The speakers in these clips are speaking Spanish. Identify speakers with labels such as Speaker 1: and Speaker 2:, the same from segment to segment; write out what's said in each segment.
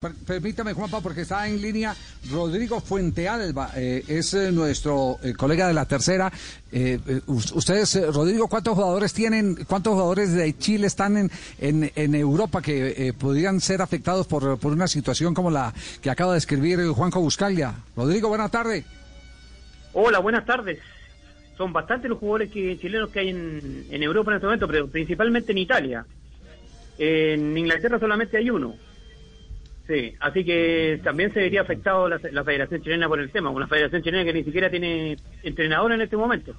Speaker 1: Permítame, Juanpa, porque está en línea Rodrigo Fuentealba, eh, es eh, nuestro eh, colega de la tercera. ustedes, Rodrigo, ¿cuántos jugadores tienen, cuántos jugadores de Chile están en, en, Europa que podrían ser afectados por, por, una situación como la que acaba de escribir Juanjo Buscaglia? Rodrigo, buenas tardes.
Speaker 2: Hola, buenas tardes. Son bastantes los jugadores que, chilenos que hay en, en Europa en este momento, pero principalmente en Italia. En Inglaterra solamente hay uno Sí, así que también se vería afectado la, Federación Chilena por el tema, una Federación Chilena que ni siquiera tiene entrenador en este momento.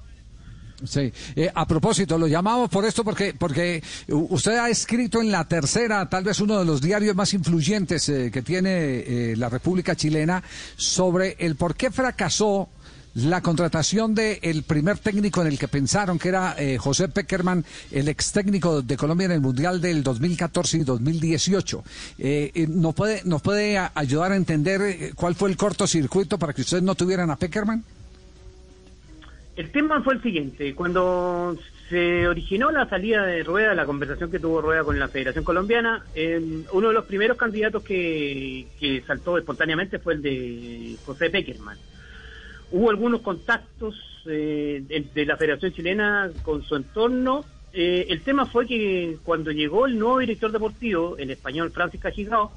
Speaker 1: Sí, eh, a propósito, lo llamamos por esto porque porque usted ha escrito en la tercera, tal vez uno de los diarios más influyentes eh, que tiene eh, la República Chilena, sobre el por qué fracasó la contratación del primer técnico en el que pensaron que era eh, José Peckerman, el ex técnico de Colombia en el Mundial del 2014 y 2018. Eh, eh, ¿nos, puede, ¿Nos puede ayudar a entender cuál fue el cortocircuito para que ustedes no tuvieran a Peckerman?
Speaker 2: El tema fue el siguiente, cuando se originó la salida de Rueda, la conversación que tuvo Rueda con la Federación Colombiana, uno de los primeros candidatos que, que saltó espontáneamente fue el de José Peckerman hubo algunos contactos eh, de, la Federación Chilena con su entorno. Eh, el tema fue que cuando llegó el nuevo director deportivo, el español Francis Cachigao,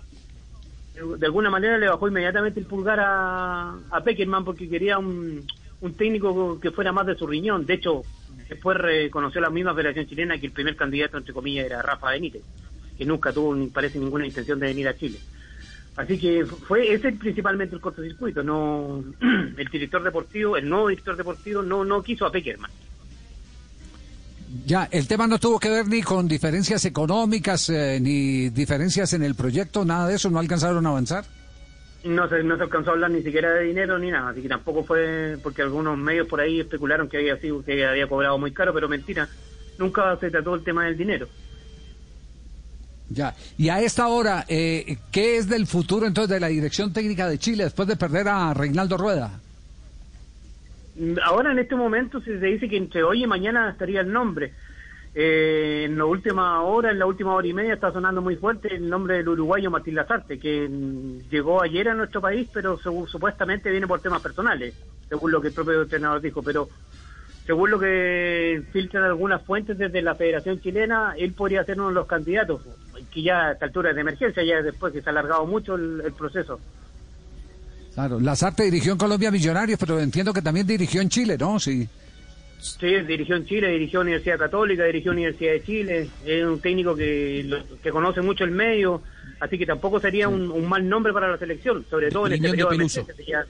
Speaker 2: de alguna manera le bajó inmediatamente el pulgar a, a Peckerman porque quería un, un técnico que fuera más de su riñón. De hecho, después reconoció la misma Federación Chilena que el primer candidato, entre comillas, era Rafa Benítez, que nunca tuvo, parece, ninguna intención de venir a Chile. Así que fue ese principalmente el cortocircuito, no el director deportivo, el nuevo director deportivo no no quiso a Peckerman.
Speaker 1: Ya, el tema no tuvo que ver ni con diferencias económicas eh, ni diferencias en el proyecto, nada de eso, no alcanzaron a avanzar.
Speaker 2: No se, no se alcanzó a hablar ni siquiera de dinero ni nada, así que tampoco fue porque algunos medios por ahí especularon que había sido que había cobrado muy caro, pero mentira, nunca se trató el tema del dinero.
Speaker 1: Ya, y a esta hora, eh, ¿qué es del futuro entonces de la dirección técnica de Chile después de perder a Reinaldo Rueda?
Speaker 2: Ahora en este momento se dice que entre hoy y mañana estaría el nombre. Eh, en la última hora, en la última hora y media está sonando muy fuerte el nombre del uruguayo Martín Lazarte, que llegó ayer a nuestro país, pero supuestamente viene por temas personales, según lo que el propio entrenador dijo. Pero según lo que filtran algunas fuentes desde la Federación Chilena, él podría ser uno de los candidatos que ya a esta altura de emergencia, ya después que se ha alargado mucho el, proceso.
Speaker 1: Claro, Lazarte dirigió en Colombia Millonarios, pero entiendo que también dirigió en Chile, ¿no? Sí.
Speaker 2: Sí, dirigió en Chile, dirigió Universidad Católica, dirigió Universidad de Chile, es un técnico que, que conoce mucho el medio, así que tampoco sería un, mal nombre para la selección, sobre todo en este periodo de,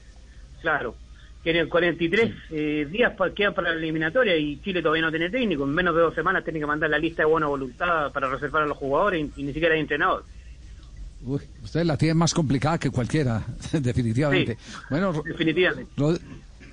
Speaker 2: Claro, que en 43 eh, días quedan para la eliminatoria y Chile todavía no tiene técnico. En menos de dos semanas tiene que mandar la lista de buena voluntad para reservar a los jugadores y, ni siquiera hay entrenador.
Speaker 1: Uy, usted la tiene más complicada que cualquiera, definitivamente.
Speaker 2: bueno, definitivamente.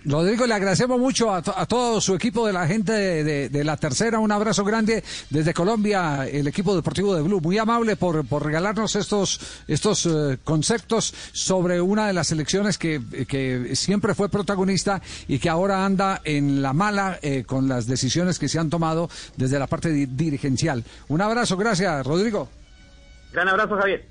Speaker 1: Rodrigo, le agradecemos mucho a, todo su equipo de la gente de, la tercera. Un abrazo grande desde Colombia, el equipo deportivo de Blue. Muy amable por, por regalarnos estos, estos eh, conceptos sobre una de las selecciones que, que, siempre fue protagonista y que ahora anda en la mala eh, con las decisiones que se han tomado desde la parte dirigencial. Un abrazo, gracias, Rodrigo.
Speaker 2: Gran abrazo, Javier.